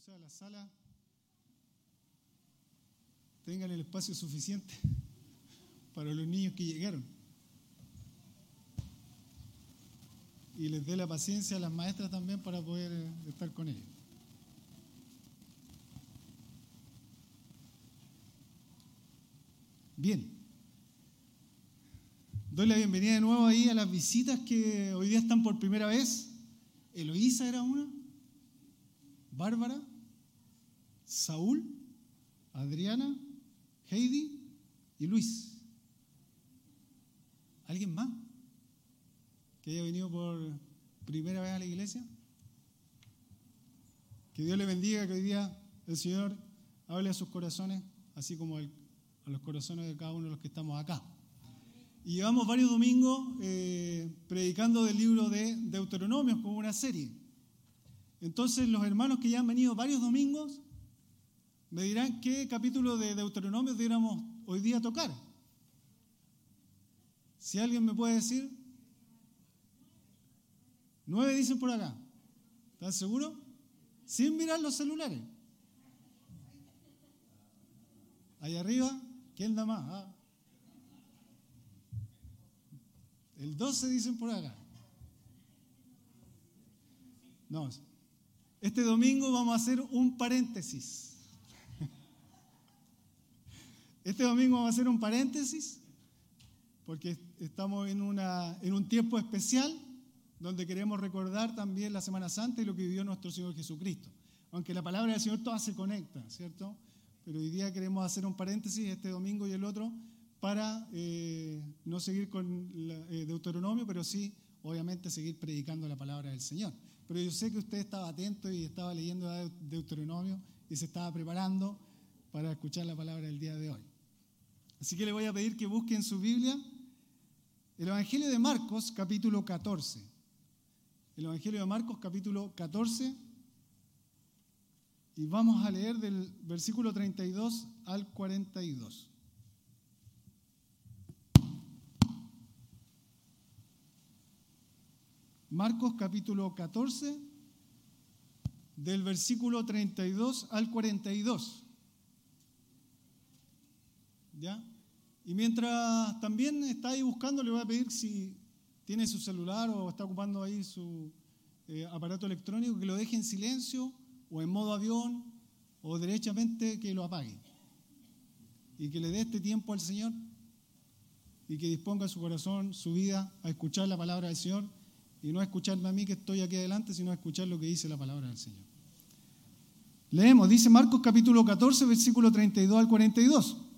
o sea, la sala tengan el espacio suficiente para los niños que llegaron. Y les dé la paciencia a las maestras también para poder eh, estar con ellos. Bien. Doy la bienvenida de nuevo ahí a las visitas que hoy día están por primera vez. Eloísa era una, Bárbara, Saúl, Adriana, Heidi y Luis. ¿Alguien más que haya venido por primera vez a la iglesia? Que Dios le bendiga, que hoy día el Señor hable a sus corazones, así como a los corazones de cada uno de los que estamos acá. Y llevamos varios domingos eh, predicando del libro de Deuteronomios como una serie. Entonces los hermanos que ya han venido varios domingos me dirán qué capítulo de Deuteronomio deberíamos hoy día tocar. Si alguien me puede decir. Nueve dicen por acá. ¿Están seguros? Sin mirar los celulares. Ahí arriba, ¿quién da más? Ah. El 12 dicen por acá. No, este domingo vamos a hacer un paréntesis. Este domingo vamos a hacer un paréntesis porque estamos en, un tiempo especial donde queremos recordar también la Semana Santa y lo que vivió nuestro Señor Jesucristo. Aunque la palabra del Señor toda se conecta, ¿cierto? Pero hoy día queremos hacer un paréntesis este domingo y el otro para eh, no seguir con eh, Deuteronomio, pero sí, obviamente, seguir predicando la palabra del Señor. Pero yo sé que usted estaba atento y estaba leyendo Deuteronomio y se estaba preparando para escuchar la palabra del día de hoy. Así que le voy a pedir que busque en su Biblia el Evangelio de Marcos, capítulo 14. El Evangelio de Marcos, capítulo 14. Y vamos a leer del versículo 32 al 42. Marcos capítulo 14, del versículo 32 al 42. ¿Ya? Y mientras también está ahí buscando, le voy a pedir si tiene su celular o está ocupando ahí su eh, aparato electrónico, que lo deje en silencio o en modo avión o derechamente que lo apague. Y que le dé este tiempo al Señor y que disponga su corazón, su vida a escuchar la palabra del Señor y no a escucharme a mí que estoy aquí adelante, sino a escuchar lo que dice la palabra del Señor. Leemos, dice Marcos capítulo 14, versículo 32 al 42.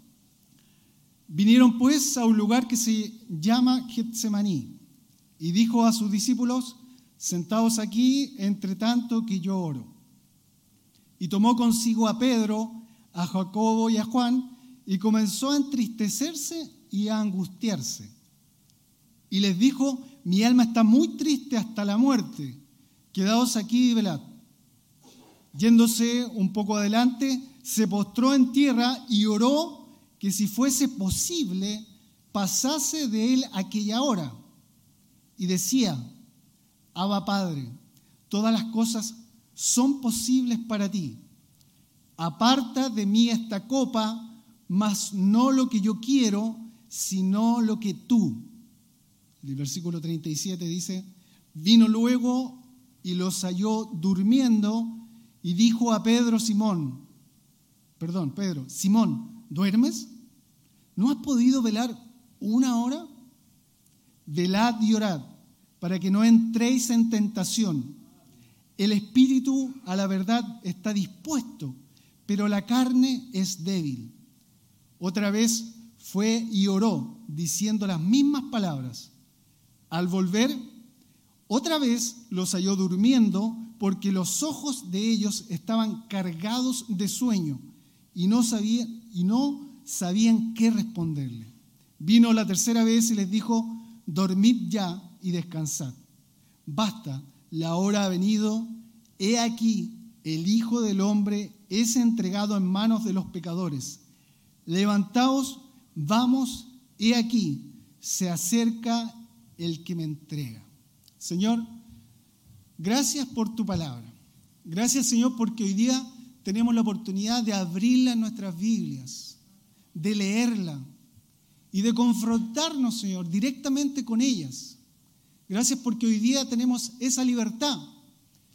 Vinieron pues a un lugar que se llama Getsemaní y dijo a sus discípulos, sentados aquí entre tanto que yo oro. Y tomó consigo a Pedro, a Jacobo y a Juan y comenzó a entristecerse y a angustiarse. Y les dijo, mi alma está muy triste hasta la muerte, quedaos aquí y velad. Yéndose un poco adelante, se postró en tierra y oró que si fuese posible, pasase de él aquella hora. Y decía, Abba Padre, todas las cosas son posibles para ti. Aparta de mí esta copa, mas no lo que yo quiero, sino lo que tú. El versículo 37 dice, vino luego y los halló durmiendo y dijo a Pedro Simón, perdón, Pedro, Simón, ¿duermes? ¿No has podido velar una hora? Velad y orad para que no entréis en tentación. El espíritu a la verdad está dispuesto, pero la carne es débil. Otra vez fue y oró, diciendo las mismas palabras. Al volver, otra vez los halló durmiendo, porque los ojos de ellos estaban cargados de sueño y no sabían, y no sabían qué responderle. Vino la tercera vez y les dijo, dormid ya y descansad. Basta, la hora ha venido, he aquí, el Hijo del Hombre es entregado en manos de los pecadores. Levantaos, vamos, he aquí, se acerca el que me entrega. Señor, gracias por tu palabra. Gracias Señor porque hoy día tenemos la oportunidad de abrirla en nuestras Biblias, de leerla y de confrontarnos, Señor, directamente con ellas. Gracias porque hoy día tenemos esa libertad,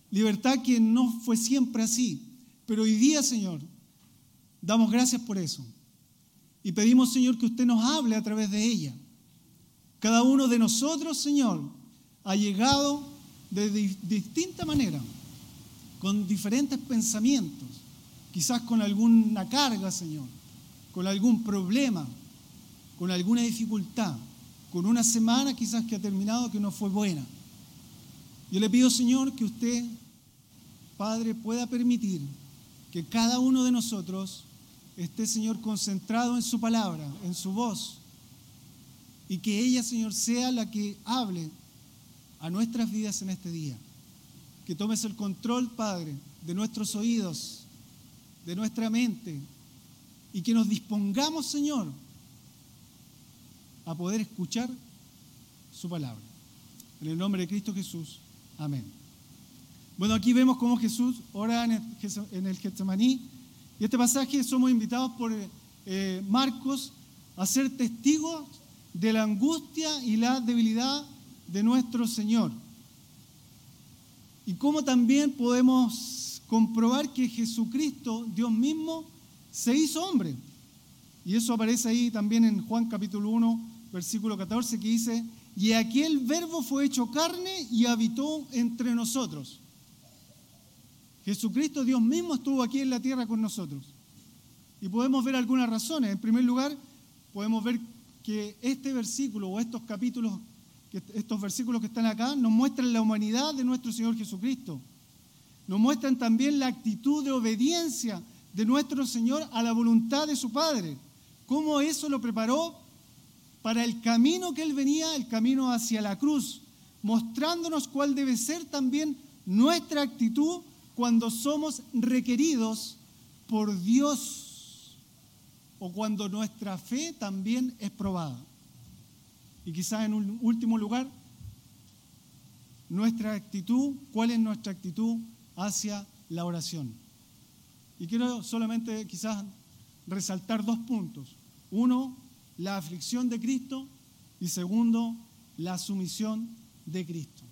libertad que no fue siempre así, pero hoy día, Señor, damos gracias por eso. Y pedimos, Señor, que usted nos hable a través de ella. Cada uno de nosotros, Señor, ha llegado de distinta manera, con diferentes pensamientos, quizás con alguna carga, Señor, con algún problema, con alguna dificultad, con una semana quizás que ha terminado que no fue buena. Yo le pido, Señor, que usted, Padre, pueda permitir que cada uno de nosotros esté, Señor, concentrado en su palabra, en su voz, y que ella, Señor, sea la que hable a nuestras vidas en este día. Que tomes el control, Padre, de nuestros oídos, de nuestra mente, y que nos dispongamos, Señor, a poder escuchar su palabra. En el nombre de Cristo Jesús. Amén. Bueno, aquí vemos cómo Jesús ora en el, Getsemaní. Y este pasaje somos invitados por eh, Marcos a ser testigos de la angustia y la debilidad de nuestro Señor. Y cómo también podemos comprobar que Jesucristo, Dios mismo, se hizo hombre. Y eso aparece ahí también en Juan capítulo 1, versículo 14, que dice, y aquel verbo fue hecho carne y habitó entre nosotros. Jesucristo, Dios mismo, estuvo aquí en la tierra con nosotros. Y podemos ver algunas razones. En primer lugar, podemos ver que este versículo o estos capítulos, estos versículos que están acá, nos muestran la humanidad de nuestro Señor Jesucristo. Nos muestran también la actitud de obediencia de nuestro Señor a la voluntad de su Padre. Cómo eso lo preparó para el camino que Él venía, el camino hacia la cruz, mostrándonos cuál debe ser también nuestra actitud cuando somos requeridos por Dios o cuando nuestra fe también es probada. Y quizás en un último lugar, nuestra actitud, cuál es nuestra actitud hacia la oración. Y quiero solamente quizás resaltar dos puntos. Uno, la aflicción de Cristo y segundo, la sumisión de Cristo.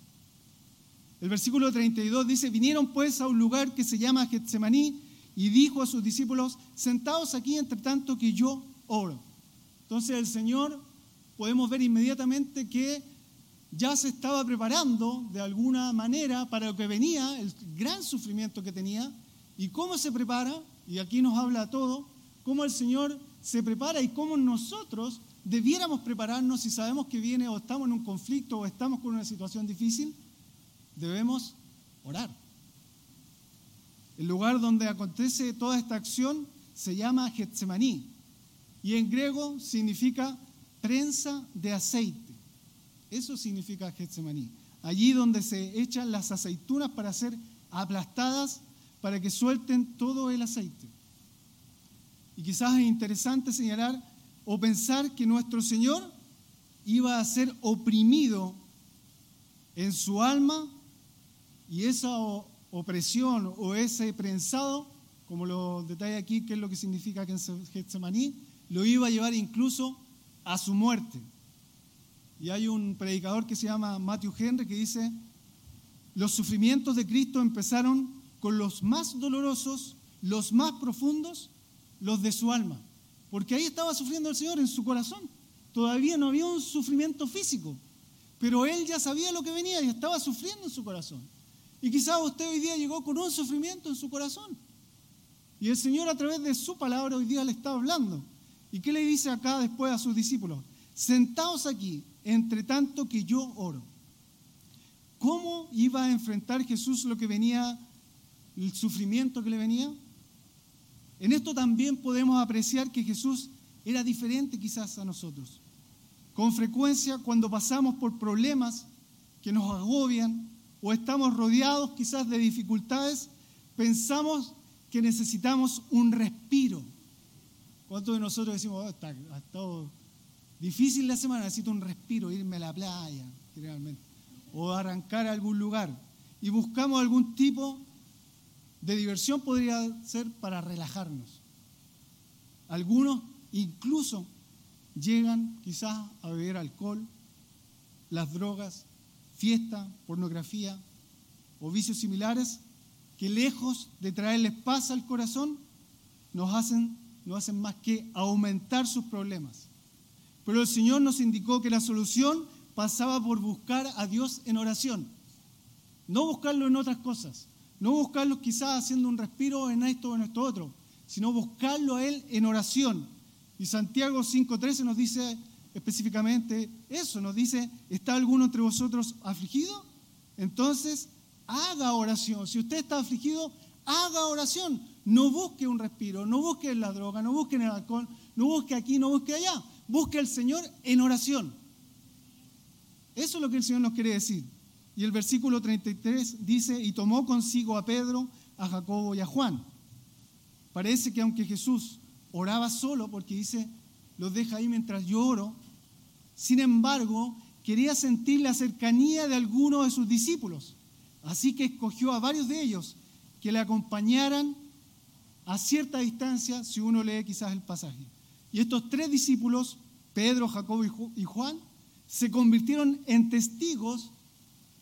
El versículo 32 dice, vinieron pues a un lugar que se llama Getsemaní y dijo a sus discípulos, sentaos aquí entre tanto que yo oro. Entonces el Señor podemos ver inmediatamente que ya se estaba preparando de alguna manera para lo que venía, el gran sufrimiento que tenía, y cómo se prepara, y aquí nos habla todo, cómo el Señor se prepara y cómo nosotros debiéramos prepararnos si sabemos que viene o estamos en un conflicto o estamos con una situación difícil, debemos orar. El lugar donde acontece toda esta acción se llama Getsemaní y en griego significa prensa de aceite. Eso significa Getsemaní. Allí donde se echan las aceitunas para ser aplastadas para que suelten todo el aceite. Y quizás es interesante señalar o pensar que nuestro Señor iba a ser oprimido en su alma y esa opresión o ese prensado, como lo detalla aquí, qué es lo que significa que en Getsemaní, lo iba a llevar incluso a su muerte. Y hay un predicador que se llama Matthew Henry que dice, los sufrimientos de Cristo empezaron con los más dolorosos, los más profundos, los de su alma. Porque ahí estaba sufriendo el Señor en su corazón. Todavía no había un sufrimiento físico, pero él ya sabía lo que venía y estaba sufriendo en su corazón. Y quizás usted hoy día llegó con un sufrimiento en su corazón. Y el Señor a través de su palabra hoy día le está hablando. ¿Y qué le dice acá después a sus discípulos? Sentaos aquí, entre tanto que yo oro. ¿Cómo iba a enfrentar Jesús lo que venía, el sufrimiento que le venía? En esto también podemos apreciar que Jesús era diferente quizás a nosotros. Con frecuencia cuando pasamos por problemas que nos agobian, o estamos rodeados quizás de dificultades, pensamos que necesitamos un respiro. ¿Cuántos de nosotros decimos, oh, ha estado difícil la semana, necesito un respiro, irme a la playa, generalmente, o arrancar a algún lugar? Y buscamos algún tipo de diversión podría ser para relajarnos. Algunos incluso llegan quizás a beber alcohol, las drogas, fiesta, pornografía o vicios similares que lejos de traerles paz al corazón, nos hacen, no hacen más que aumentar sus problemas. Pero el Señor nos indicó que la solución pasaba por buscar a Dios en oración, no buscarlo en otras cosas, no buscarlo quizás haciendo un respiro en esto o en esto otro, sino buscarlo a Él en oración. Y Santiago 5.13 nos dice específicamente eso, nos dice, ¿está alguno entre vosotros afligido? Entonces, haga oración. Si usted está afligido, haga oración. No busque un respiro, no busque la droga, no busque el alcohol, no busque aquí, no busque allá. Busque al Señor en oración. Eso es lo que el Señor nos quiere decir. Y el versículo 33 dice, y tomó consigo a Pedro, a Jacobo y a Juan. Parece que aunque Jesús oraba solo, porque dice, los deja ahí mientras yo oro, sin embargo, quería sentir la cercanía de algunos de sus discípulos. Así que escogió a varios de ellos que le acompañaran a cierta distancia, si uno lee quizás el pasaje. Y estos tres discípulos, Pedro, Jacobo y Juan, se convirtieron en testigos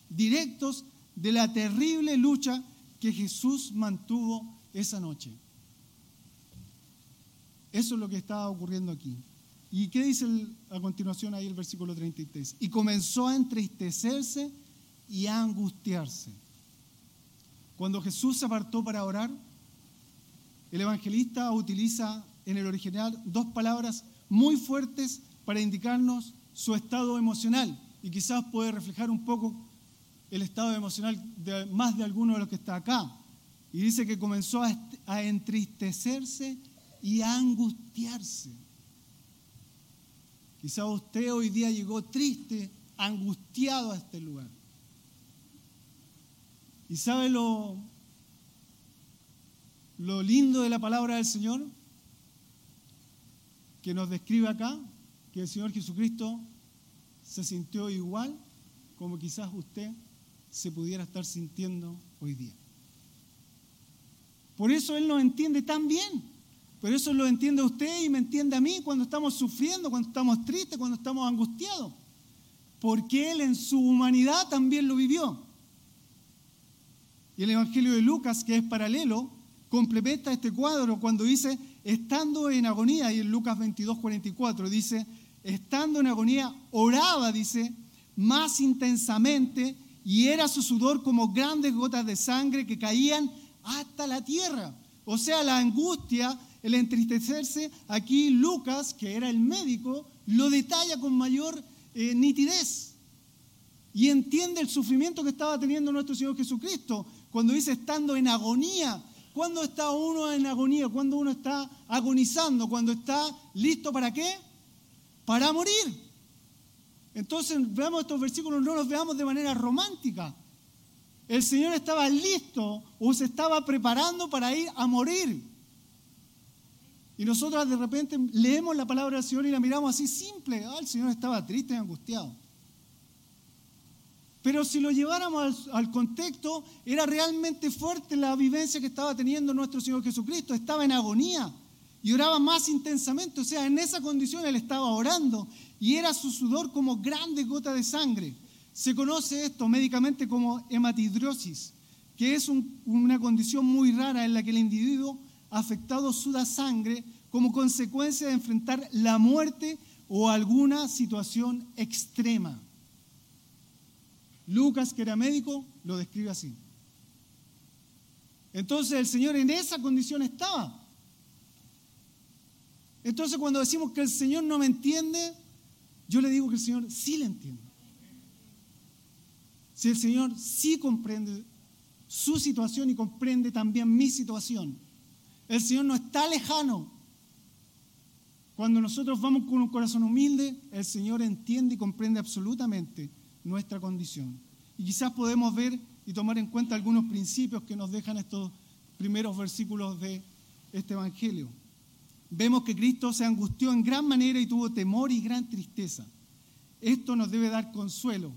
directos de la terrible lucha que Jesús mantuvo esa noche. Eso es lo que estaba ocurriendo aquí. ¿Y qué dice a continuación ahí el versículo 33? Y comenzó a entristecerse y a angustiarse. Cuando Jesús se apartó para orar, el evangelista utiliza en el original dos palabras muy fuertes para indicarnos su estado emocional y quizás puede reflejar un poco el estado emocional de más de alguno de los que está acá. Y dice que comenzó a, entristecerse y a angustiarse. Quizá usted hoy día llegó triste, angustiado a este lugar. ¿Y sabe lo, lo lindo de la palabra del Señor? Que nos describe acá que el Señor Jesucristo se sintió igual como quizás usted se pudiera estar sintiendo hoy día. Por eso Él nos entiende tan bien. Por eso lo entiende usted y me entiende a mí cuando estamos sufriendo, cuando estamos tristes, cuando estamos angustiados. Porque Él en su humanidad también lo vivió. Y el Evangelio de Lucas, que es paralelo, complementa este cuadro cuando dice, estando en agonía, y en Lucas 22, 44 dice, estando en agonía, oraba, dice, más intensamente, y era su sudor como grandes gotas de sangre que caían hasta la tierra. O sea, la angustia, el entristecerse, aquí Lucas, que era el médico, lo detalla con mayor eh, nitidez. Y entiende el sufrimiento que estaba teniendo nuestro Señor Jesucristo. Cuando dice estando en agonía, ¿cuándo está uno en agonía? ¿Cuándo uno está agonizando? ¿Cuando está listo para qué? Para morir. Entonces veamos estos versículos, no los veamos de manera romántica. El Señor estaba listo o se estaba preparando para ir a morir. Y nosotros de repente leemos la palabra del Señor y la miramos así simple. Ah, el Señor estaba triste y angustiado. Pero si lo lleváramos al, contexto, era realmente fuerte la vivencia que estaba teniendo nuestro Señor Jesucristo. Estaba en agonía y oraba más intensamente. O sea, en esa condición él estaba orando y era su sudor como grandes gotas de sangre. Se conoce esto médicamente como hematidrosis, que es una condición muy rara en la que el individuo afectado suda sangre como consecuencia de enfrentar la muerte o alguna situación extrema. Lucas, que era médico, lo describe así. Entonces el Señor en esa condición estaba. Entonces cuando decimos que el Señor no me entiende, yo le digo que el Señor sí le entiende. Si el Señor sí comprende su situación y comprende también mi situación. El Señor no está lejano. Cuando nosotros vamos con un corazón humilde, el Señor entiende y comprende absolutamente nuestra condición. Y quizás podemos ver y tomar en cuenta algunos principios que nos dejan estos primeros versículos de este Evangelio. Vemos que Cristo se angustió en gran manera y tuvo temor y gran tristeza. Esto nos debe dar consuelo.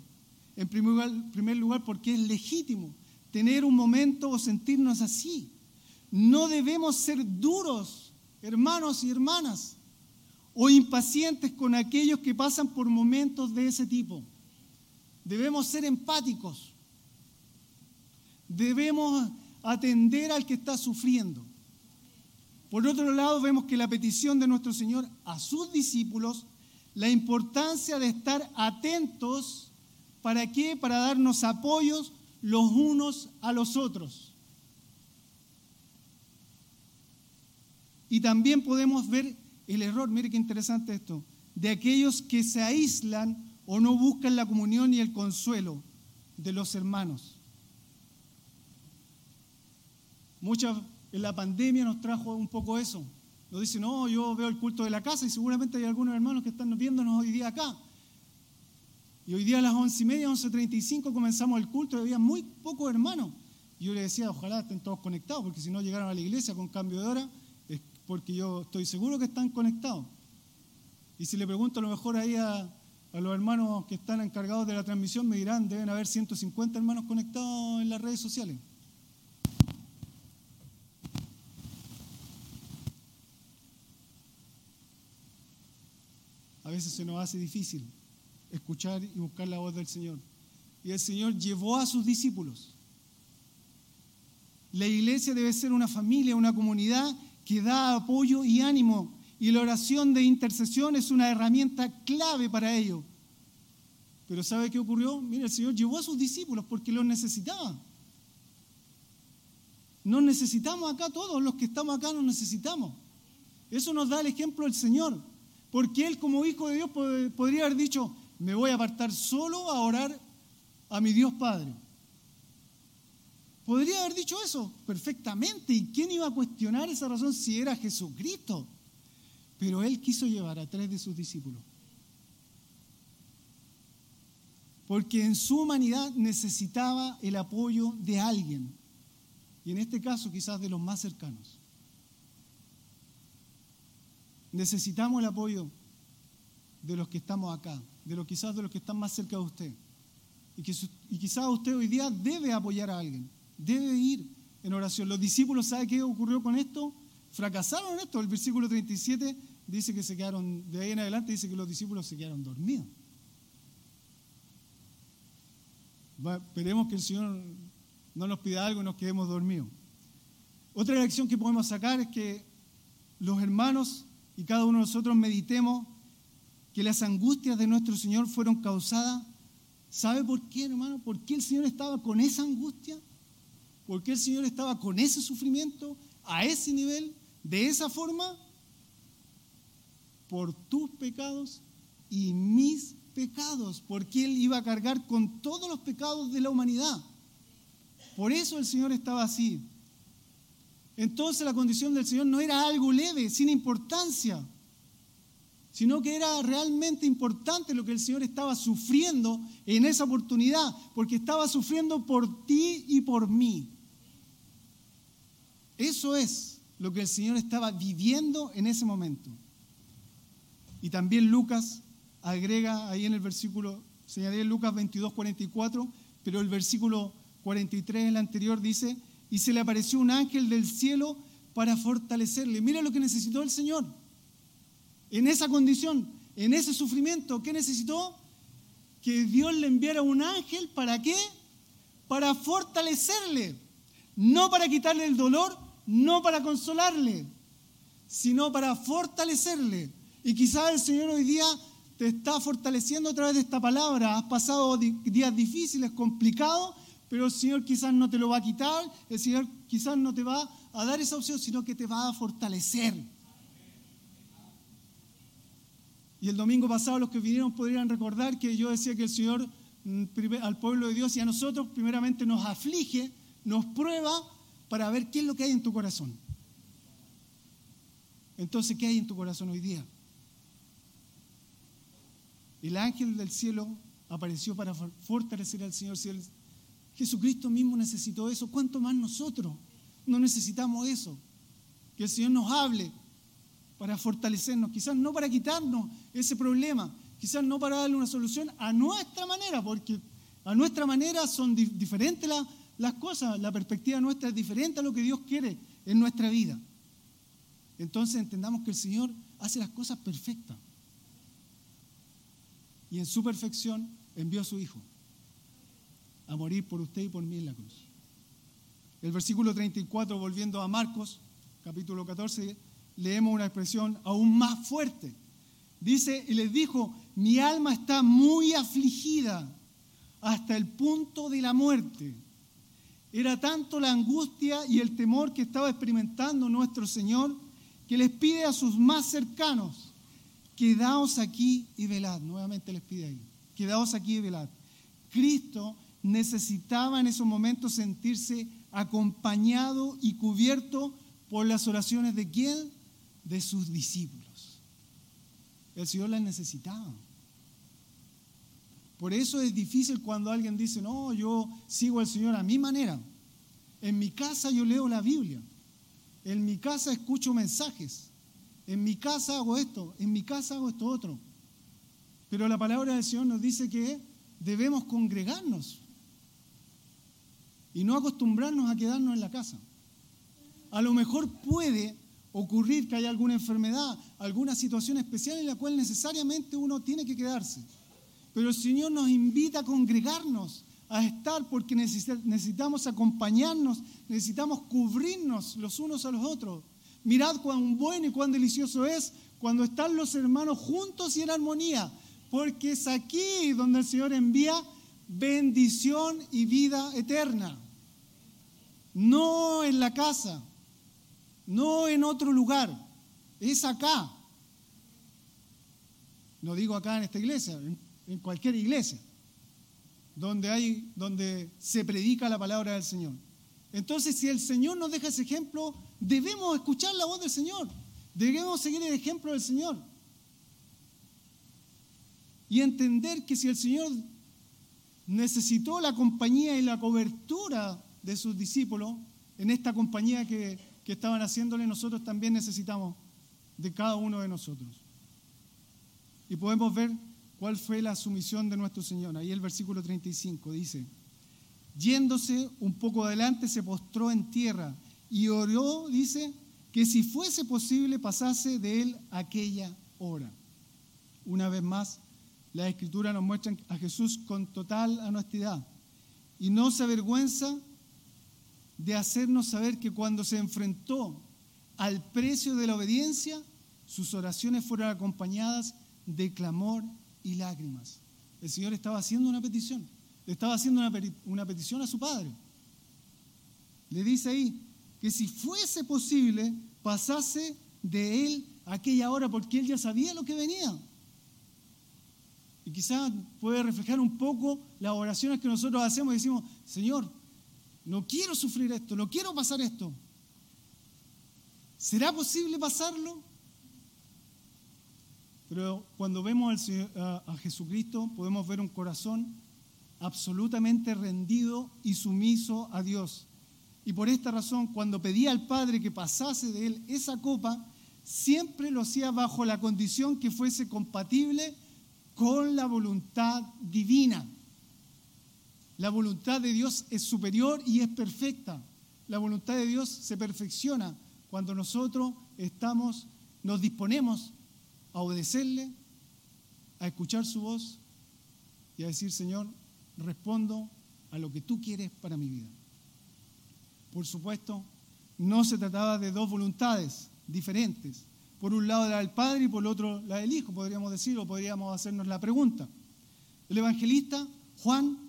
En primer lugar, porque es legítimo tener un momento o sentirnos así. No debemos ser duros, hermanos y hermanas, o impacientes con aquellos que pasan por momentos de ese tipo. Debemos ser empáticos. Debemos atender al que está sufriendo. Por otro lado, vemos que la petición de nuestro Señor a sus discípulos, la importancia de estar atentos, ¿para qué? Para darnos apoyos los unos a los otros. Y también podemos ver el error, mire qué interesante esto, de aquellos que se aíslan o no buscan la comunión y el consuelo de los hermanos. Muchas en la pandemia nos trajo un poco eso. Nos dicen, no, yo veo el culto de la casa y seguramente hay algunos hermanos que están viéndonos hoy día acá. Y hoy día a las once y media, once treinta y cinco comenzamos el culto y había muy pocos hermanos. Y yo le decía, ojalá estén todos conectados, porque si no llegaron a la iglesia con cambio de hora, es porque yo estoy seguro que están conectados. Y si le pregunto a lo mejor ahí a, a los hermanos que están encargados de la transmisión, me dirán, deben haber 150 hermanos conectados en las redes sociales. A veces se nos hace difícil escuchar y buscar la voz del Señor. Y el Señor llevó a sus discípulos. La iglesia debe ser una familia, una comunidad que da apoyo y ánimo. Y la oración de intercesión es una herramienta clave para ello. Pero ¿sabe qué ocurrió? Mira, el Señor llevó a sus discípulos porque los necesitaba. Nos necesitamos acá, todos los que estamos acá nos necesitamos. Eso nos da el ejemplo del Señor. Porque Él como hijo de Dios podría haber dicho, me voy a apartar solo a orar a mi Dios Padre. Podría haber dicho eso perfectamente. ¿Y quién iba a cuestionar esa razón si era Jesucristo? Pero Él quiso llevar a tres de sus discípulos. Porque en su humanidad necesitaba el apoyo de alguien. Y en este caso quizás de los más cercanos. Necesitamos el apoyo de los que estamos acá, de los quizás de los que están más cerca de usted. Y, que, y quizás usted hoy día debe apoyar a alguien, debe ir en oración. Los discípulos, ¿sabe qué ocurrió con esto? Fracasaron en esto. El versículo 37 dice que se quedaron, de ahí en adelante dice que los discípulos se quedaron dormidos. esperemos que el Señor no nos pida algo y nos quedemos dormidos. Otra lección que podemos sacar es que los hermanos y cada uno de nosotros meditemos que las angustias de nuestro Señor fueron causadas. ¿Sabe por qué, hermano? ¿Por qué el Señor estaba con esa angustia? ¿Por qué el Señor estaba con ese sufrimiento, a ese nivel, de esa forma? Por tus pecados y mis pecados, porque Él iba a cargar con todos los pecados de la humanidad. Por eso el Señor estaba así. Entonces la condición del Señor no era algo leve, sin importancia sino que era realmente importante lo que el Señor estaba sufriendo en esa oportunidad, porque estaba sufriendo por ti y por mí. Eso es lo que el Señor estaba viviendo en ese momento. Y también Lucas agrega ahí en el versículo, señalé Lucas 22, 44, pero el versículo 43, el anterior, dice, y se le apareció un ángel del cielo para fortalecerle. Mira lo que necesitó el Señor en esa condición, en ese sufrimiento, ¿qué necesitó? Que Dios le enviara un ángel, ¿para qué? Para fortalecerle, no para quitarle el dolor, no para consolarle, sino para fortalecerle. Y quizás el Señor hoy día te está fortaleciendo a través de esta palabra. Has pasado días difíciles, complicados, pero el Señor quizás no te lo va a quitar, el Señor quizás no te va a dar esa opción, sino que te va a fortalecer. Y el domingo pasado los que vinieron podrían recordar que yo decía que el Señor mm, al pueblo de Dios y a nosotros primeramente nos aflige, nos prueba para ver qué es lo que hay en tu corazón. Entonces, ¿qué hay en tu corazón hoy día? El ángel del cielo apareció para fortalecer al Señor. Si Jesucristo mismo necesitó eso, ¿cuánto más nosotros no necesitamos eso? Que el Señor nos hable, para fortalecernos, quizás no para quitarnos ese problema, quizás no para darle una solución a nuestra manera, porque a nuestra manera son diferentes las cosas, la perspectiva nuestra es diferente a lo que Dios quiere en nuestra vida. Entonces entendamos que el Señor hace las cosas perfectas. Y en su perfección envió a su Hijo a morir por usted y por mí en la cruz. El versículo 34, volviendo a Marcos, capítulo 14, leemos una expresión aún más fuerte. Dice, y les dijo, mi alma está muy afligida hasta el punto de la muerte. Era tanto la angustia y el temor que estaba experimentando nuestro Señor que les pide a sus más cercanos, quedaos aquí y velad. Nuevamente les pide ahí, quedaos aquí y velad. Cristo necesitaba en esos momentos sentirse acompañado y cubierto por las oraciones de quién? De sus discípulos. El Señor las necesitaba. Por eso es difícil cuando alguien dice, no, yo sigo al Señor a mi manera. En mi casa yo leo la Biblia. En mi casa escucho mensajes. En mi casa hago esto. En mi casa hago esto otro. Pero la palabra del Señor nos dice que debemos congregarnos y no acostumbrarnos a quedarnos en la casa. A lo mejor puede ocurrir que haya alguna enfermedad, alguna situación especial en la cual necesariamente uno tiene que quedarse. Pero el Señor nos invita a congregarnos, a estar porque necesitamos acompañarnos, necesitamos cubrirnos los unos a los otros. Mirad cuán bueno y cuán delicioso es cuando están los hermanos juntos y en armonía, porque es aquí donde el Señor envía bendición y vida eterna. No en la casa, no en otro lugar, es acá. No digo acá en esta iglesia, en cualquier iglesia donde, hay, donde se predica la palabra del Señor. Entonces, si el Señor nos deja ese ejemplo, debemos escuchar la voz del Señor, debemos seguir el ejemplo del Señor. Y entender que si el Señor necesitó la compañía y la cobertura de sus discípulos, en esta compañía que, que estaban haciéndole, nosotros también necesitamos de cada uno de nosotros. Y podemos ver ¿Cuál fue la sumisión de nuestro Señor? Ahí el versículo 35 dice, yéndose un poco adelante se postró en tierra y oró, dice, que si fuese posible pasase de él aquella hora. Una vez más, la escritura nos muestra a Jesús con total honestidad y no se avergüenza de hacernos saber que cuando se enfrentó al precio de la obediencia, sus oraciones fueron acompañadas de clamor y lágrimas. El Señor estaba haciendo una petición, le estaba haciendo una, petición a su Padre. Le dice ahí que si fuese posible, pasase de él aquella hora, porque él ya sabía lo que venía. Y quizás puede reflejar un poco las oraciones que nosotros hacemos y decimos, Señor, no quiero sufrir esto, no quiero pasar esto. ¿Será posible pasarlo? Pero cuando vemos a Jesucristo podemos ver un corazón absolutamente rendido y sumiso a Dios. Y por esta razón, cuando pedía al Padre que pasase de él esa copa, siempre lo hacía bajo la condición que fuese compatible con la voluntad divina. La voluntad de Dios es superior y es perfecta. La voluntad de Dios se perfecciona cuando nosotros estamos, nos disponemos a obedecerle, a escuchar su voz y a decir, Señor, respondo a lo que tú quieres para mi vida. Por supuesto, no se trataba de dos voluntades diferentes. Por un lado la del Padre y por el otro la del Hijo, podríamos decir, o podríamos hacernos la pregunta. El evangelista Juan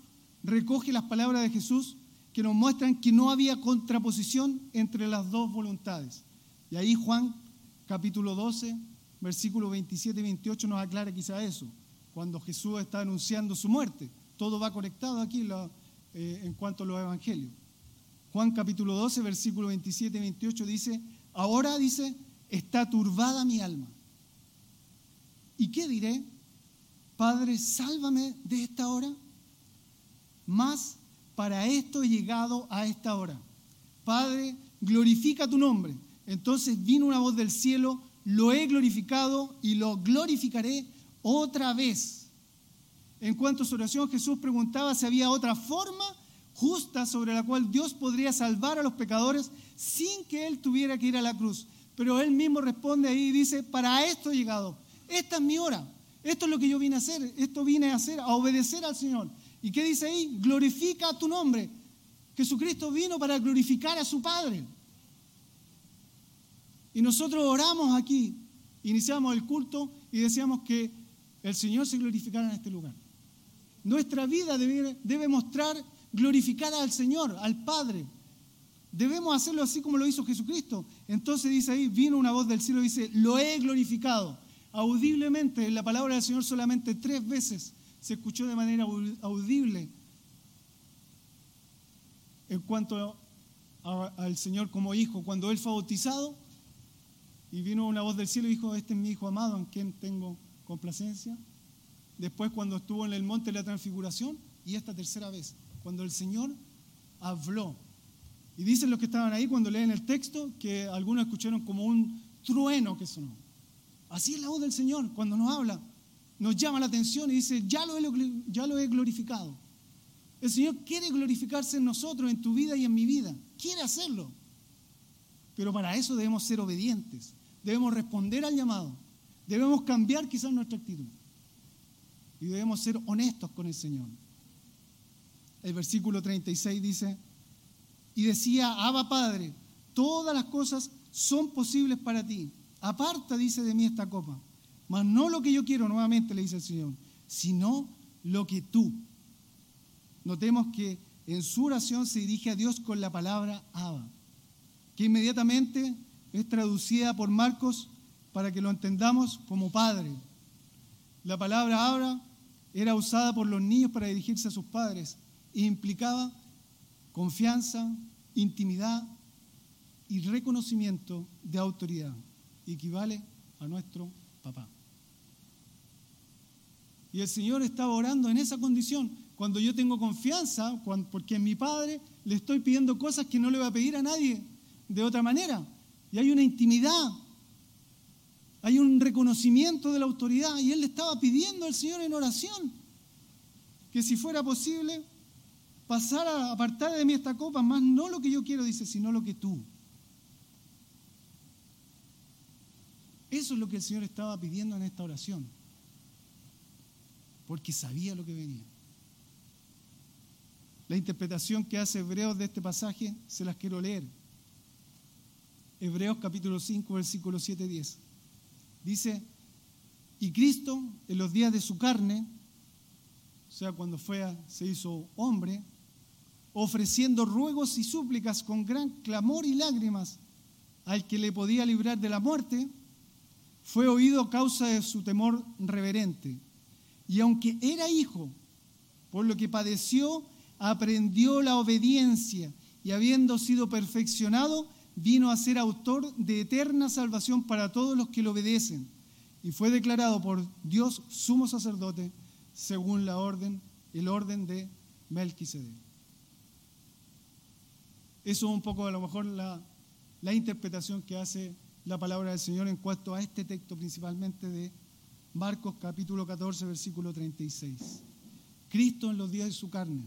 recoge las palabras de Jesús que nos muestran que no había contraposición entre las dos voluntades. Y ahí Juan capítulo 12, versículos 27 y 28 nos aclara quizá eso, cuando Jesús está anunciando su muerte. Todo va conectado aquí eh, en cuanto a los evangelios. Juan capítulo 12, versículo 27 y 28 dice, ahora dice, está turbada mi alma. ¿Y qué diré? Padre, sálvame de esta hora. Más para esto he llegado a esta hora. Padre, glorifica tu nombre. Entonces vino una voz del cielo, lo he glorificado y lo glorificaré otra vez. En cuanto a su oración, Jesús preguntaba si había otra forma. justa sobre la cual Dios podría salvar a los pecadores sin que Él tuviera que ir a la cruz. Pero Él mismo responde ahí y dice, para esto he llegado, esta es mi hora, esto es lo que yo vine a hacer, esto vine a hacer, a obedecer al Señor. ¿Y qué dice ahí? Glorifica tu nombre. Jesucristo vino para glorificar a su Padre. Y nosotros oramos aquí, iniciamos el culto y decíamos que el Señor se glorificara en este lugar. Nuestra vida debe, mostrar glorificar al Señor, al Padre. Debemos hacerlo así como lo hizo Jesucristo. Entonces dice ahí, vino una voz del cielo y dice, lo he glorificado. Audiblemente, la palabra del Señor solamente tres veces se escuchó de manera audible en cuanto al Señor como hijo. Cuando Él fue bautizado y vino una voz del cielo y dijo, este es mi hijo amado en quien tengo complacencia. Después cuando estuvo en el monte de la transfiguración y esta tercera vez cuando el Señor habló. Y dicen los que estaban ahí cuando leen el texto que algunos escucharon como un trueno que sonó. Así es la voz del Señor cuando nos habla. Nos llama la atención y dice, ya lo, he, glorificado. El Señor quiere glorificarse en nosotros, en tu vida y en mi vida. Quiere hacerlo. Pero para eso debemos ser obedientes. Debemos responder al llamado. Debemos cambiar quizás nuestra actitud. Y debemos ser honestos con el Señor el versículo 36 dice, y decía, Abba Padre, todas las cosas son posibles para ti. Aparta, dice de mí esta copa, mas no lo que yo quiero, nuevamente le dice el Señor, sino lo que tú. Notemos que en su oración se dirige a Dios con la palabra Abba, que inmediatamente es traducida por Marcos para que lo entendamos como Padre. La palabra Abba era usada por los niños para dirigirse a sus padres implicaba confianza, intimidad y reconocimiento de autoridad. Equivale a nuestro papá. Y el Señor estaba orando en esa condición. Cuando yo tengo confianza, porque en mi Padre le estoy pidiendo cosas que no le va a pedir a nadie de otra manera. Y hay una intimidad, hay un reconocimiento de la autoridad. Y Él le estaba pidiendo al Señor en oración que si fuera posible pasar a apartar de mí esta copa, más no lo que yo quiero, dice, sino lo que tú. Eso es lo que el Señor estaba pidiendo en esta oración, porque sabía lo que venía. La interpretación que hace Hebreos de este pasaje se las quiero leer. Hebreos capítulo 5, versículo 7-10. Dice, y Cristo en los días de su carne, o sea, cuando fue, se hizo hombre, ofreciendo ruegos y súplicas con gran clamor y lágrimas al que le podía librar de la muerte, fue oído a causa de su temor reverente. Y aunque era hijo, por lo que padeció, aprendió la obediencia y habiendo sido perfeccionado, vino a ser autor de eterna salvación para todos los que le obedecen. Y fue declarado por Dios sumo sacerdote según la orden, el orden de Melquisedec. Eso es un poco a lo mejor la, la interpretación que hace la palabra del Señor en cuanto a este texto principalmente de Marcos capítulo 14 versículo 36. Cristo en los días de su carne,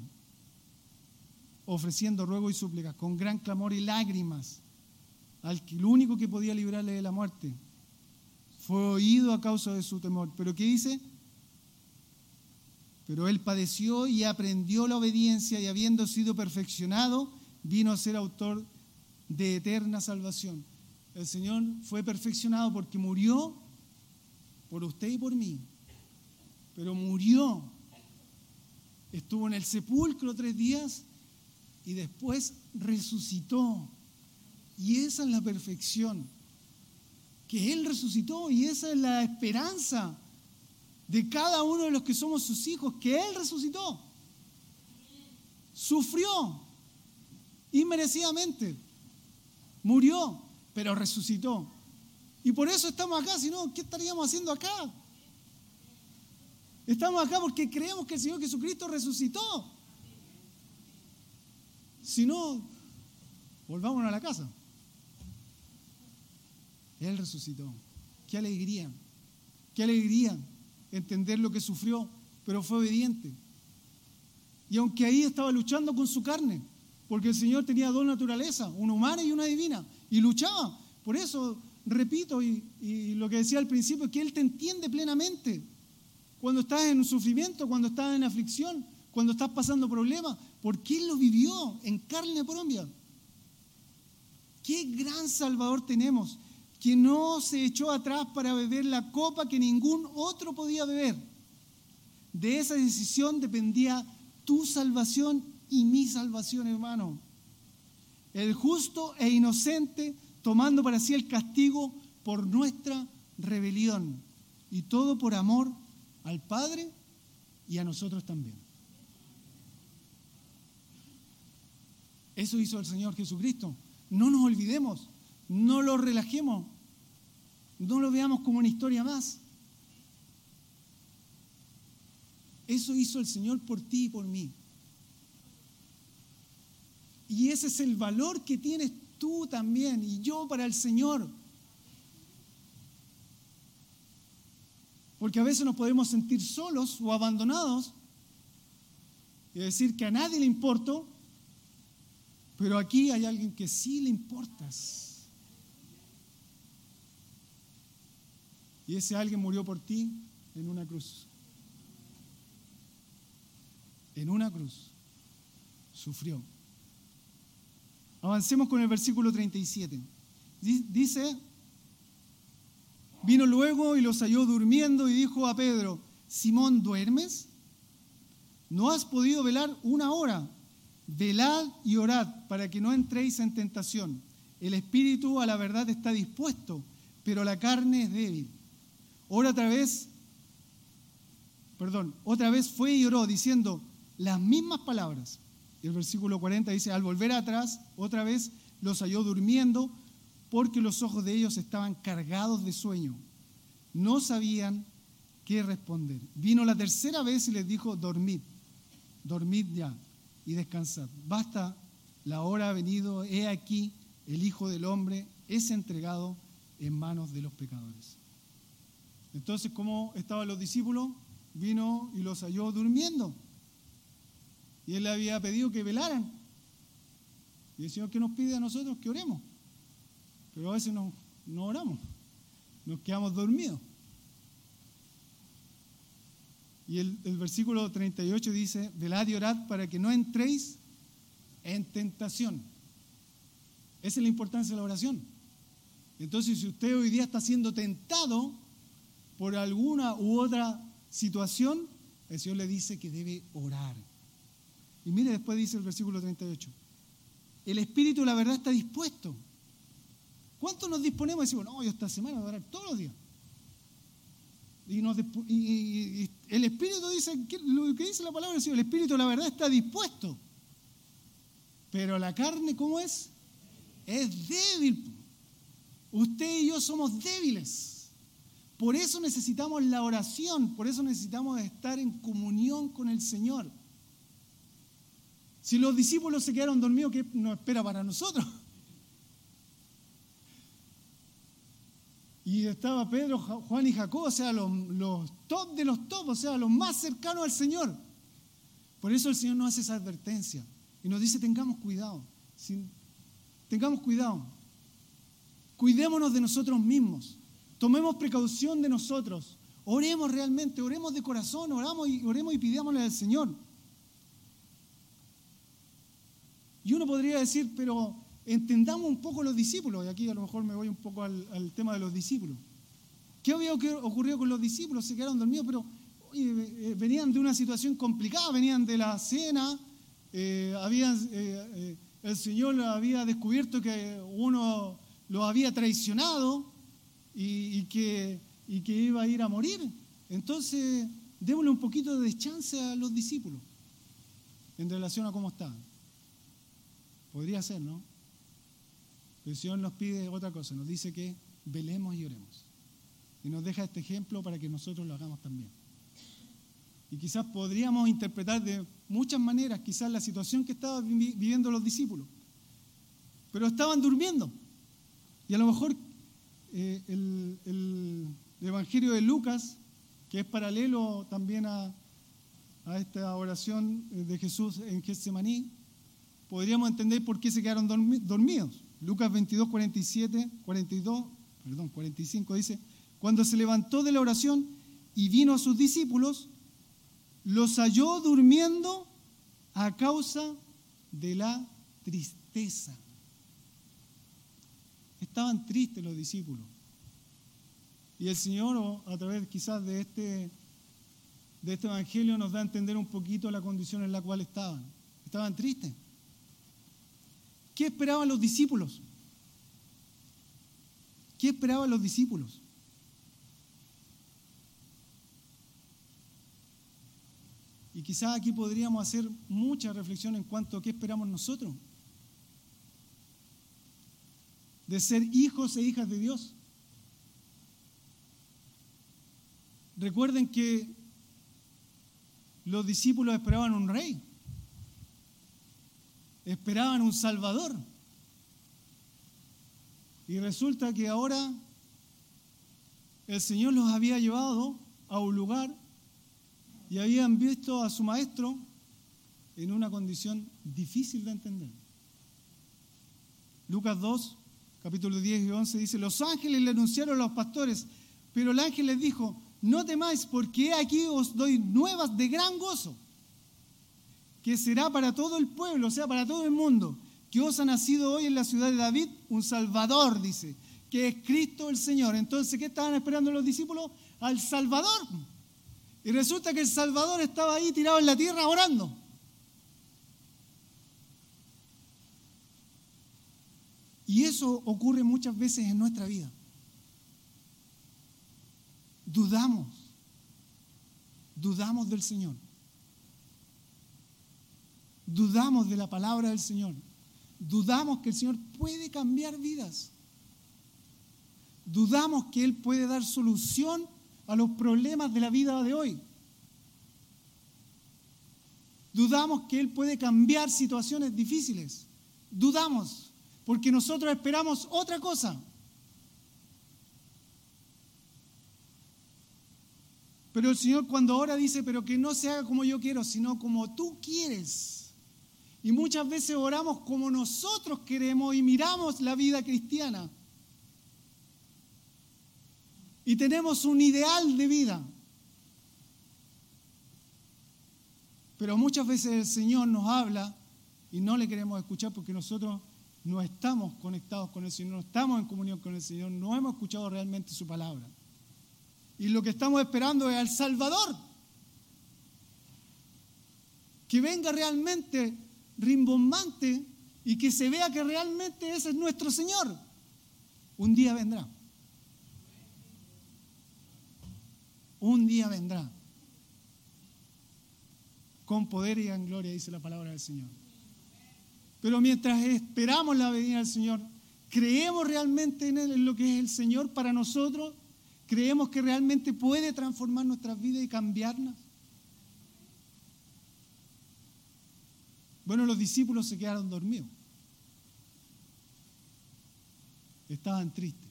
ofreciendo ruego y súplicas con gran clamor y lágrimas al que el único que podía librarle de la muerte, fue oído a causa de su temor. Pero ¿qué dice? Pero él padeció y aprendió la obediencia y habiendo sido perfeccionado, vino a ser autor de eterna salvación. El Señor fue perfeccionado porque murió por usted y por mí, pero murió. Estuvo en el sepulcro tres días y después resucitó. Y esa es la perfección, que Él resucitó y esa es la esperanza de cada uno de los que somos sus hijos, que Él resucitó. Sufrió, inmerecidamente. Murió, pero resucitó. Y por eso estamos acá, si no, ¿qué estaríamos haciendo acá? Estamos acá porque creemos que el Señor Jesucristo resucitó. Si no, volvámonos a la casa. Él resucitó. Qué alegría, qué alegría entender lo que sufrió, pero fue obediente. Y aunque ahí estaba luchando con su carne, porque el Señor tenía dos naturalezas, una humana y una divina, y luchaba. Por eso, repito, y, lo que decía al principio, que Él te entiende plenamente. Cuando estás en sufrimiento, cuando estás en aflicción, cuando estás pasando problemas, porque Él lo vivió en carne propia. Qué gran Salvador tenemos, que no se echó atrás para beber la copa que ningún otro podía beber. De esa decisión dependía tu salvación y mi salvación, hermano. El justo e inocente tomando para sí el castigo por nuestra rebelión. Y todo por amor al Padre y a nosotros también. Eso hizo el Señor Jesucristo. No nos olvidemos, no lo relajemos, no lo veamos como una historia más. Eso hizo el Señor por ti y por mí. Y ese es el valor que tienes tú también y yo para el Señor. Porque a veces nos podemos sentir solos o abandonados y decir que a nadie le importo, pero aquí hay alguien que sí le importas. Y ese alguien murió por ti en una cruz. En una cruz. Sufrió. Avancemos con el versículo 37. Dice, vino luego y los halló durmiendo y dijo a Pedro, Simón, ¿duermes? ¿No has podido velar una hora? Velad y orad para que no entréis en tentación. El espíritu a la verdad está dispuesto, pero la carne es débil. Ora otra vez, perdón, otra vez fue y oró diciendo las mismas palabras. Y el versículo 40 dice, al volver atrás, otra vez los halló durmiendo porque los ojos de ellos estaban cargados de sueño. No sabían qué responder. Vino la tercera vez y les dijo, dormid, dormid ya y descansad. Basta, la hora ha venido, he aquí, el Hijo del Hombre es entregado en manos de los pecadores. Entonces, ¿cómo estaban los discípulos? Vino y los halló durmiendo. Y él le había pedido que velaran. Y el Señor que nos pide a nosotros que oremos. Pero a veces no, no oramos. Nos quedamos dormidos. Y el, el, versículo 38 dice, velad y orad para que no entréis en tentación. Esa es la importancia de la oración. Entonces, si usted hoy día está siendo tentado por alguna u otra situación, el Señor le dice que debe orar. Y mire, después dice el versículo 38. El espíritu, la verdad, está dispuesto. ¿Cuánto nos disponemos? Decimos, no, yo esta semana voy a orar todos los días. Y, el espíritu dice, lo que dice la palabra el espíritu, la verdad, está dispuesto. Pero la carne, ¿cómo es? Es débil. Usted y yo somos débiles. Por eso necesitamos la oración, por eso necesitamos estar en comunión con el Señor. Si los discípulos se quedaron dormidos, ¿qué nos espera para nosotros? Y estaba Pedro, Juan y Jacob, o sea, los, top de los top, o sea, los más cercanos al Señor. Por eso el Señor nos hace esa advertencia y nos dice, tengamos cuidado, tengamos cuidado, cuidémonos de nosotros mismos, tomemos precaución de nosotros, oremos realmente, oremos de corazón, oramos y, oremos y pidámosle al Señor. Y uno podría decir, pero entendamos un poco los discípulos, y aquí a lo mejor me voy un poco al, tema de los discípulos. ¿Qué había ocurrido con los discípulos? Se quedaron dormidos, pero eh, venían de una situación complicada, venían de la cena, eh, eh, el Señor había descubierto que uno lo había traicionado y, que, y que iba a ir a morir. Entonces, démosle un poquito de chance a los discípulos en relación a cómo estaban. Podría ser, ¿no? el Señor nos pide otra cosa, nos dice que velemos y oremos. Y nos deja este ejemplo para que nosotros lo hagamos también. Y quizás podríamos interpretar de muchas maneras quizás la situación que estaban viviendo los discípulos. Pero estaban durmiendo. Y a lo mejor eh, el, el, Evangelio de Lucas, que es paralelo también a, a esta oración de Jesús en Getsemaní, podríamos entender por qué se quedaron dormidos. Lucas 22, 47, 42, perdón, 45 dice, cuando se levantó de la oración y vino a sus discípulos, los halló durmiendo a causa de la tristeza. Estaban tristes los discípulos. Y el Señor, a través quizás de este, de este Evangelio, nos da a entender un poquito la condición en la cual estaban. Estaban tristes. ¿Qué esperaban los discípulos? ¿Qué esperaban los discípulos? Y quizás aquí podríamos hacer mucha reflexión en cuanto a qué esperamos nosotros. De ser hijos e hijas de Dios. Recuerden que los discípulos esperaban un rey, esperaban un salvador. Y resulta que ahora el Señor los había llevado a un lugar y habían visto a su maestro en una condición difícil de entender. Lucas 2, capítulo 10 y 11 dice, los ángeles le anunciaron a los pastores, pero el ángel les dijo, no temáis, porque aquí os doy nuevas de gran gozo, que será para todo el pueblo, o sea, para todo el mundo, que os ha nacido hoy en la ciudad de David un Salvador, dice, que es Cristo el Señor. Entonces, ¿qué estaban esperando los discípulos? Al Salvador. Y resulta que el Salvador estaba ahí tirado en la tierra orando. Y eso ocurre muchas veces en nuestra vida dudamos, dudamos del Señor, dudamos de la palabra del Señor, dudamos que el Señor puede cambiar vidas, dudamos que Él puede dar solución a los problemas de la vida de hoy. Dudamos que Él puede cambiar situaciones difíciles. Dudamos porque nosotros esperamos otra cosa. Pero el Señor cuando ahora dice, pero que no se haga como yo quiero, sino como tú quieres. Y muchas veces oramos como nosotros queremos y miramos la vida cristiana. Y tenemos un ideal de vida. Pero muchas veces el Señor nos habla y no le queremos escuchar porque nosotros no estamos conectados con el Señor, no estamos en comunión con el Señor, no hemos escuchado realmente su palabra. Y lo que estamos esperando es al Salvador. Que venga realmente rimbombante y que se vea que realmente ese es nuestro Señor. Un día vendrá. Un día vendrá. Con poder y en gloria, dice la palabra del Señor. Pero mientras esperamos la venida del Señor, creemos realmente en, él, en lo que es el Señor para nosotros ¿Creemos que realmente puede transformar nuestras vidas y cambiarlas? Bueno, los discípulos se quedaron dormidos. Estaban tristes.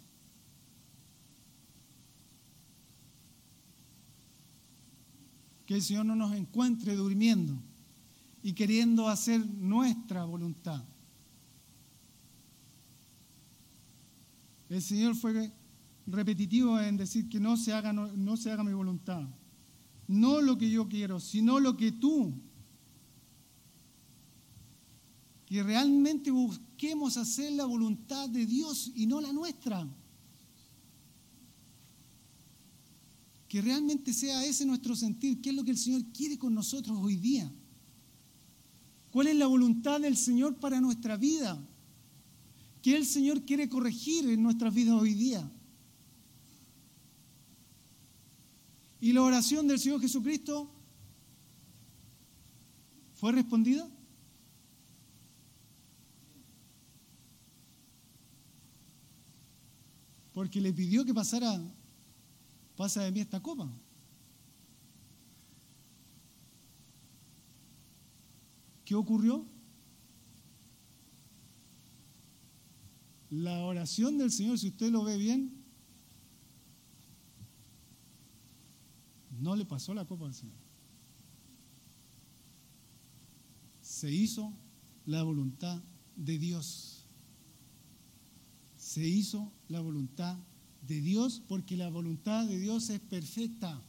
Que el Señor no nos encuentre durmiendo y queriendo hacer nuestra voluntad. El Señor fue repetitivo en decir que no se haga, no, se haga mi voluntad. No lo que yo quiero, sino lo que tú. Que realmente busquemos hacer la voluntad de Dios y no la nuestra. Que realmente sea ese nuestro sentir. ¿Qué es lo que el Señor quiere con nosotros hoy día? ¿Cuál es la voluntad del Señor para nuestra vida? ¿Qué el Señor quiere corregir en nuestras vidas hoy día? ¿Y la oración del Señor Jesucristo fue respondida? Porque le pidió que pasara, pasa de mí esta copa. ¿Qué ocurrió? La oración del Señor, si usted lo ve bien, no le pasó la copa al Señor. se hizo la voluntad de Dios. Se hizo la voluntad de Dios porque la voluntad de Dios es perfecta.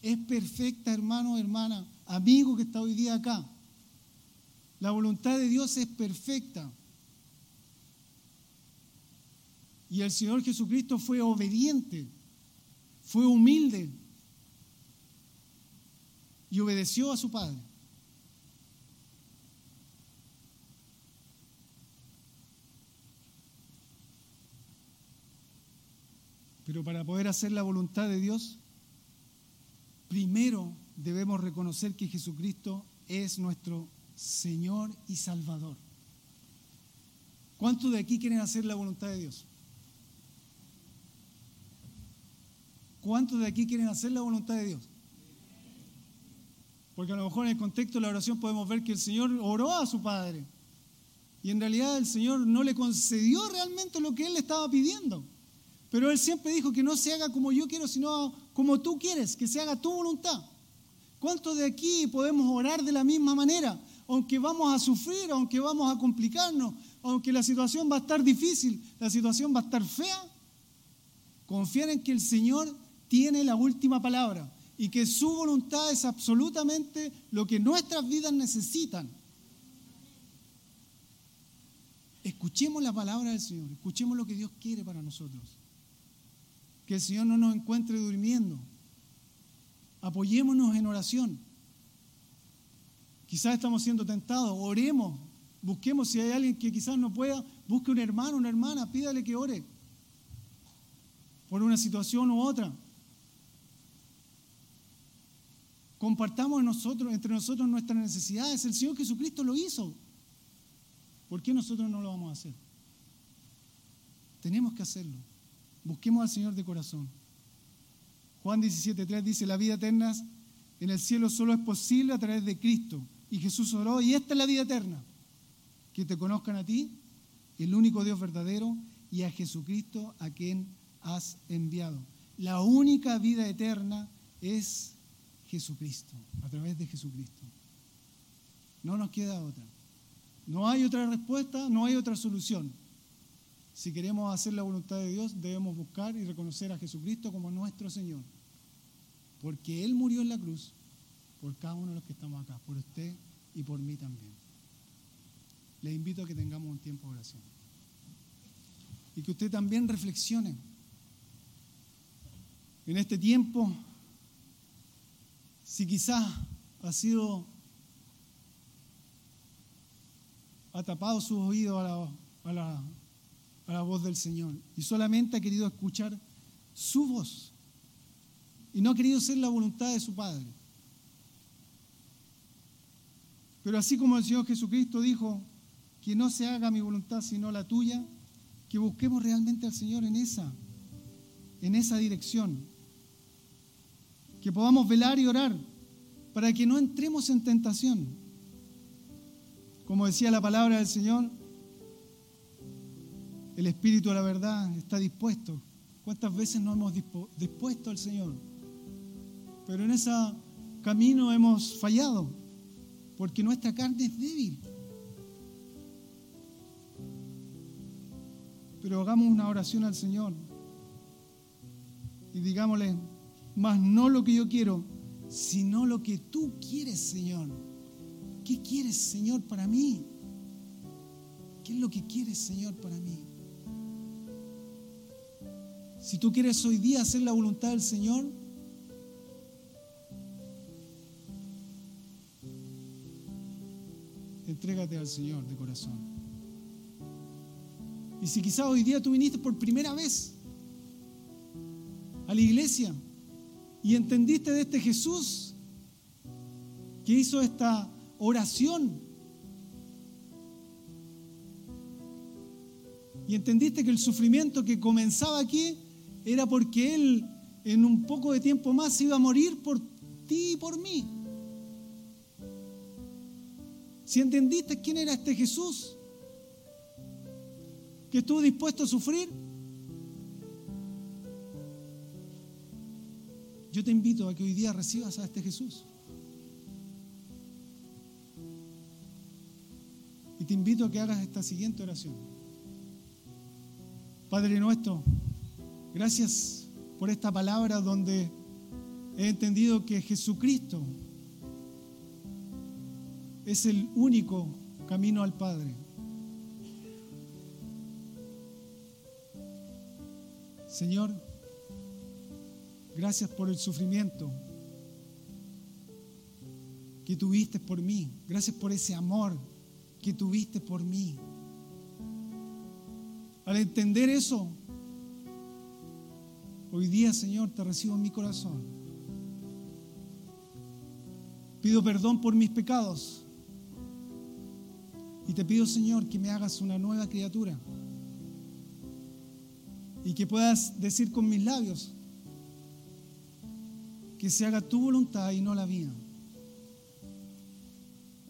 Es perfecta, hermano, hermana, amigo que está hoy día acá. La voluntad de Dios es perfecta. Y el Señor Jesucristo fue obediente, fue humilde y obedeció a su Padre. Pero para poder hacer la voluntad de Dios, primero debemos reconocer que Jesucristo es nuestro Señor y Salvador. ¿Cuántos de aquí quieren hacer la voluntad de Dios? ¿Cuántos de aquí quieren hacer la voluntad de Dios? Porque a lo mejor en el contexto de la oración podemos ver que el Señor oró a su Padre. Y en realidad el Señor no le concedió realmente lo que Él le estaba pidiendo. Pero Él siempre dijo que no se haga como yo quiero, sino como tú quieres, que se haga tu voluntad. ¿Cuántos de aquí podemos orar de la misma manera? Aunque vamos a sufrir, aunque vamos a complicarnos, aunque la situación va a estar difícil, la situación va a estar fea, confiar en que el Señor tiene la última palabra y que su voluntad es absolutamente lo que nuestras vidas necesitan. Escuchemos la palabra del Señor, escuchemos lo que Dios quiere para nosotros. Que el Señor no nos encuentre durmiendo. Apoyémonos en oración. Quizás estamos siendo tentados, oremos, busquemos si hay alguien que quizás no pueda, busque un hermano, una hermana, pídale que ore por una situación u otra. Compartamos nosotros, entre nosotros nuestras necesidades. El Señor Jesucristo lo hizo. ¿Por qué nosotros no lo vamos a hacer? Tenemos que hacerlo. Busquemos al Señor de corazón. Juan 17.3 dice, la vida eterna en el cielo solo es posible a través de Cristo. Y Jesús oró, y esta es la vida eterna. Que te conozcan a ti, el único Dios verdadero, y a Jesucristo a quien has enviado. La única vida eterna es Jesucristo, a través de Jesucristo. No nos queda otra. No hay otra respuesta, no hay otra solución. Si queremos hacer la voluntad de Dios, debemos buscar y reconocer a Jesucristo como nuestro Señor. Porque Él murió en la cruz por cada uno de los que estamos acá, por usted y por mí también. Le invito a que tengamos un tiempo de oración. Y que usted también reflexione. En este tiempo si quizás ha sido, ha tapado sus oídos a la, a la voz del Señor y solamente ha querido escuchar su voz y no ha querido ser la voluntad de su Padre. Pero así como el Señor Jesucristo dijo, que no se haga mi voluntad sino la tuya, que busquemos realmente al Señor en esa, en esa dirección que podamos velar y orar para que no entremos en tentación. Como decía la palabra del Señor, el Espíritu de la verdad está dispuesto. ¿Cuántas veces no hemos dispuesto al Señor? Pero en ese camino hemos fallado, porque nuestra carne es débil. Pero hagamos una oración al Señor y digámosle, más no lo que yo quiero, sino lo que tú quieres, Señor. ¿Qué quieres, Señor, para mí? ¿Qué es lo que quieres, Señor, para mí? Si tú quieres hoy día hacer la voluntad del Señor, entrégate al Señor de corazón. Y si quizás hoy día tú viniste por primera vez a la iglesia, y entendiste de este Jesús que hizo esta oración. Y entendiste que el sufrimiento que comenzaba aquí era porque Él en un poco de tiempo más iba a morir por ti y por mí. Si entendiste quién era este Jesús, que estuvo dispuesto a sufrir, Yo te invito a que hoy día recibas a este Jesús. Y te invito a que hagas esta siguiente oración. Padre nuestro, gracias por esta palabra donde he entendido que Jesucristo es el único camino al Padre. Señor, gracias por el sufrimiento que tuviste por mí. Gracias por ese amor que tuviste por mí. Al entender eso, hoy día, Señor, te recibo en mi corazón. Pido perdón por mis pecados. Y te pido, Señor, que me hagas una nueva criatura. Y que puedas decir con mis labios que se haga tu voluntad y no la mía.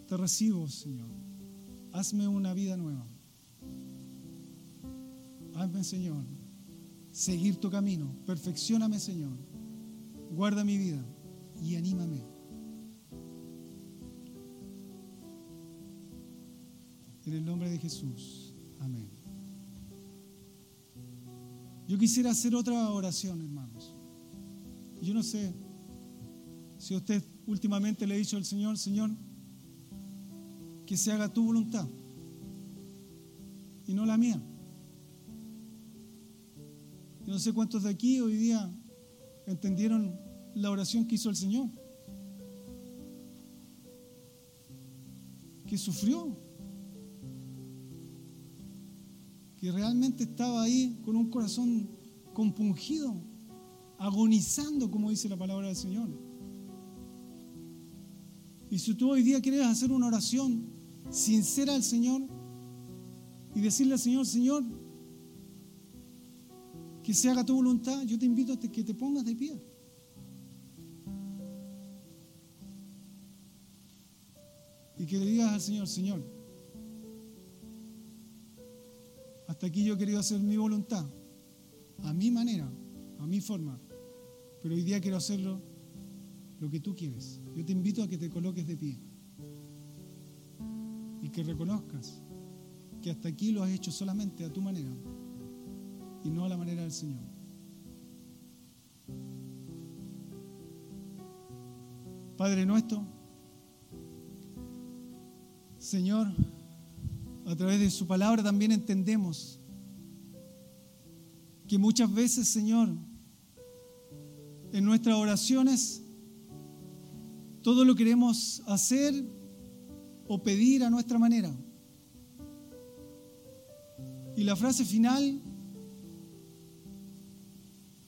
Te recibo, Señor. Hazme una vida nueva. Hazme, Señor, seguir tu camino. Perfeccioname, Señor. Guarda mi vida y anímame. En el nombre de Jesús. Amén. Yo quisiera hacer otra oración, hermanos. Yo no sé si usted últimamente le ha dicho al Señor, Señor, que se haga tu voluntad y no la mía. No sé cuántos de aquí hoy día entendieron la oración que hizo el Señor, que sufrió, que realmente estaba ahí con un corazón compungido, agonizando, como dice la palabra del Señor. Y si tú hoy día quieres hacer una oración sincera al Señor y decirle al Señor, Señor, que se haga tu voluntad, yo te invito a que te pongas de pie. Y que le digas al Señor, Señor, hasta aquí yo he querido hacer mi voluntad, a mi manera, a mi forma, pero hoy día quiero hacerlo lo que tú quieres. Yo te invito a que te coloques de pie y que reconozcas que hasta aquí lo has hecho solamente a tu manera y no a la manera del Señor. Padre nuestro, Señor, a través de su palabra también entendemos que muchas veces, Señor, en nuestras oraciones, todo lo queremos hacer o pedir a nuestra manera. Y la frase final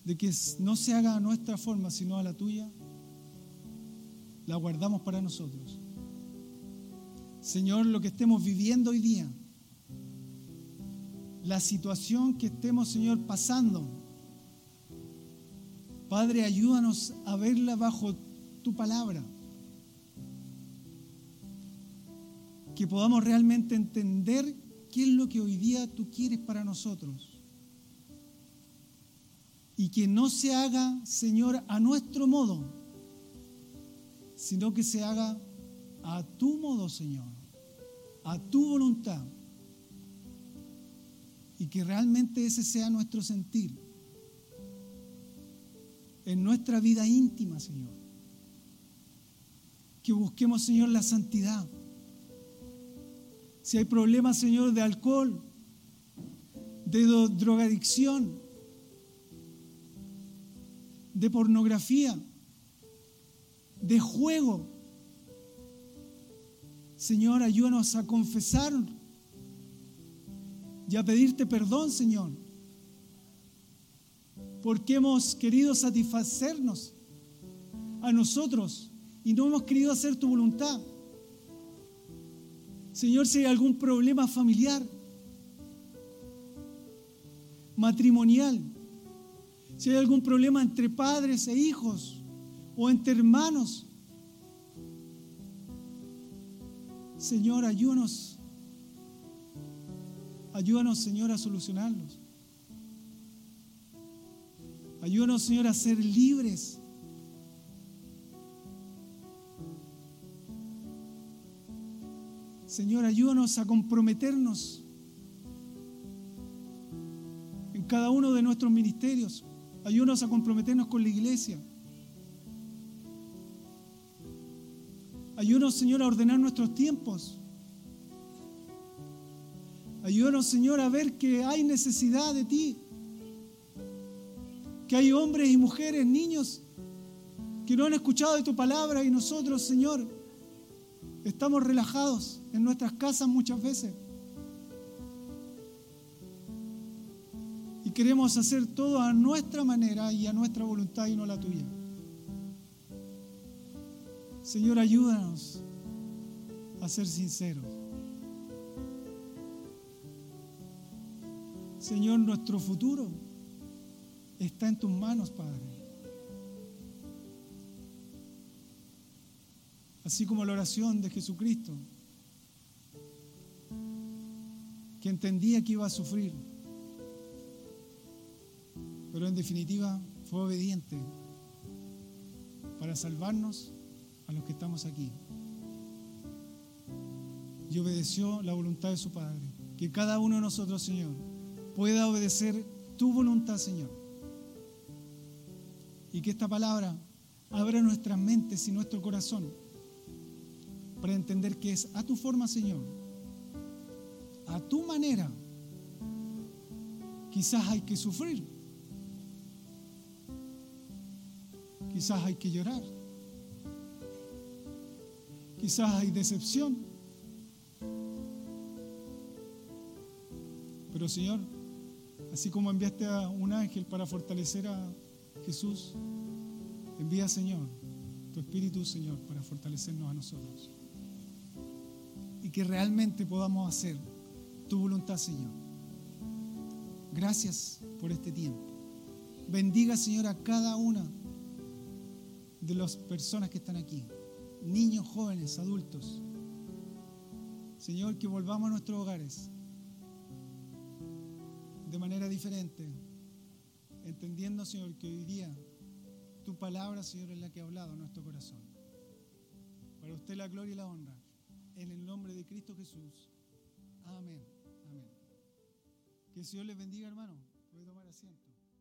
de que no se haga a nuestra forma, sino a la tuya, la guardamos para nosotros. Señor, lo que estemos viviendo hoy día, la situación que estemos, Señor, pasando, Padre, ayúdanos a verla bajo tu palabra. Que podamos realmente entender qué es lo que hoy día tú quieres para nosotros. Y que no se haga, Señor, a nuestro modo, sino que se haga a tu modo, Señor, a tu voluntad. Y que realmente ese sea nuestro sentir en nuestra vida íntima, Señor. Que busquemos, Señor, la santidad. Si hay problemas, Señor, de alcohol, de drogadicción, de pornografía, de juego. Señor, ayúdanos a confesar y a pedirte perdón, Señor, porque hemos querido satisfacernos a nosotros y no hemos querido hacer tu voluntad. Señor, si hay algún problema familiar, matrimonial, si hay algún problema entre padres e hijos o entre hermanos, Señor, ayúdanos. Ayúdanos, Señor, a solucionarlos. Ayúdanos, Señor, a ser libres. Señor, ayúdanos a comprometernos en cada uno de nuestros ministerios. Ayúdanos a comprometernos con la iglesia. Ayúdanos, Señor, a ordenar nuestros tiempos. Ayúdanos, Señor, a ver que hay necesidad de ti. Que hay hombres y mujeres, niños, que no han escuchado de tu palabra y nosotros, Señor, estamos relajados en nuestras casas muchas veces. Queremos hacer todo a nuestra manera y a nuestra voluntad y no la tuya. Señor, ayúdanos a ser sinceros. Señor, nuestro futuro está en tus manos, Padre. Así como la oración de Jesucristo, que entendía que iba a sufrir, pero en definitiva fue obediente para salvarnos a los que estamos aquí. Y obedeció la voluntad de su Padre. Que cada uno de nosotros, Señor, pueda obedecer tu voluntad, Señor. Y que esta palabra abra nuestras mentes y nuestro corazón para entender que es a tu forma, Señor, a tu manera. Quizás hay que sufrir, quizás hay que llorar, quizás hay decepción. Pero Señor, así como enviaste a un ángel para fortalecer a Jesús, envía Señor tu Espíritu Señor para fortalecernos a nosotros. Y que realmente podamos hacer tu voluntad Señor. Gracias por este tiempo. Bendiga Señor a cada una de las personas que están aquí niños, jóvenes, adultos. Señor, que volvamos a nuestros hogares de manera diferente, entendiendo, Señor, que hoy día tu palabra, Señor, es la que ha hablado en nuestro corazón. Para usted la gloria y la honra. En el nombre de Cristo Jesús. Amén. Amén. Que el Señor les bendiga, hermano. Puede tomar asiento.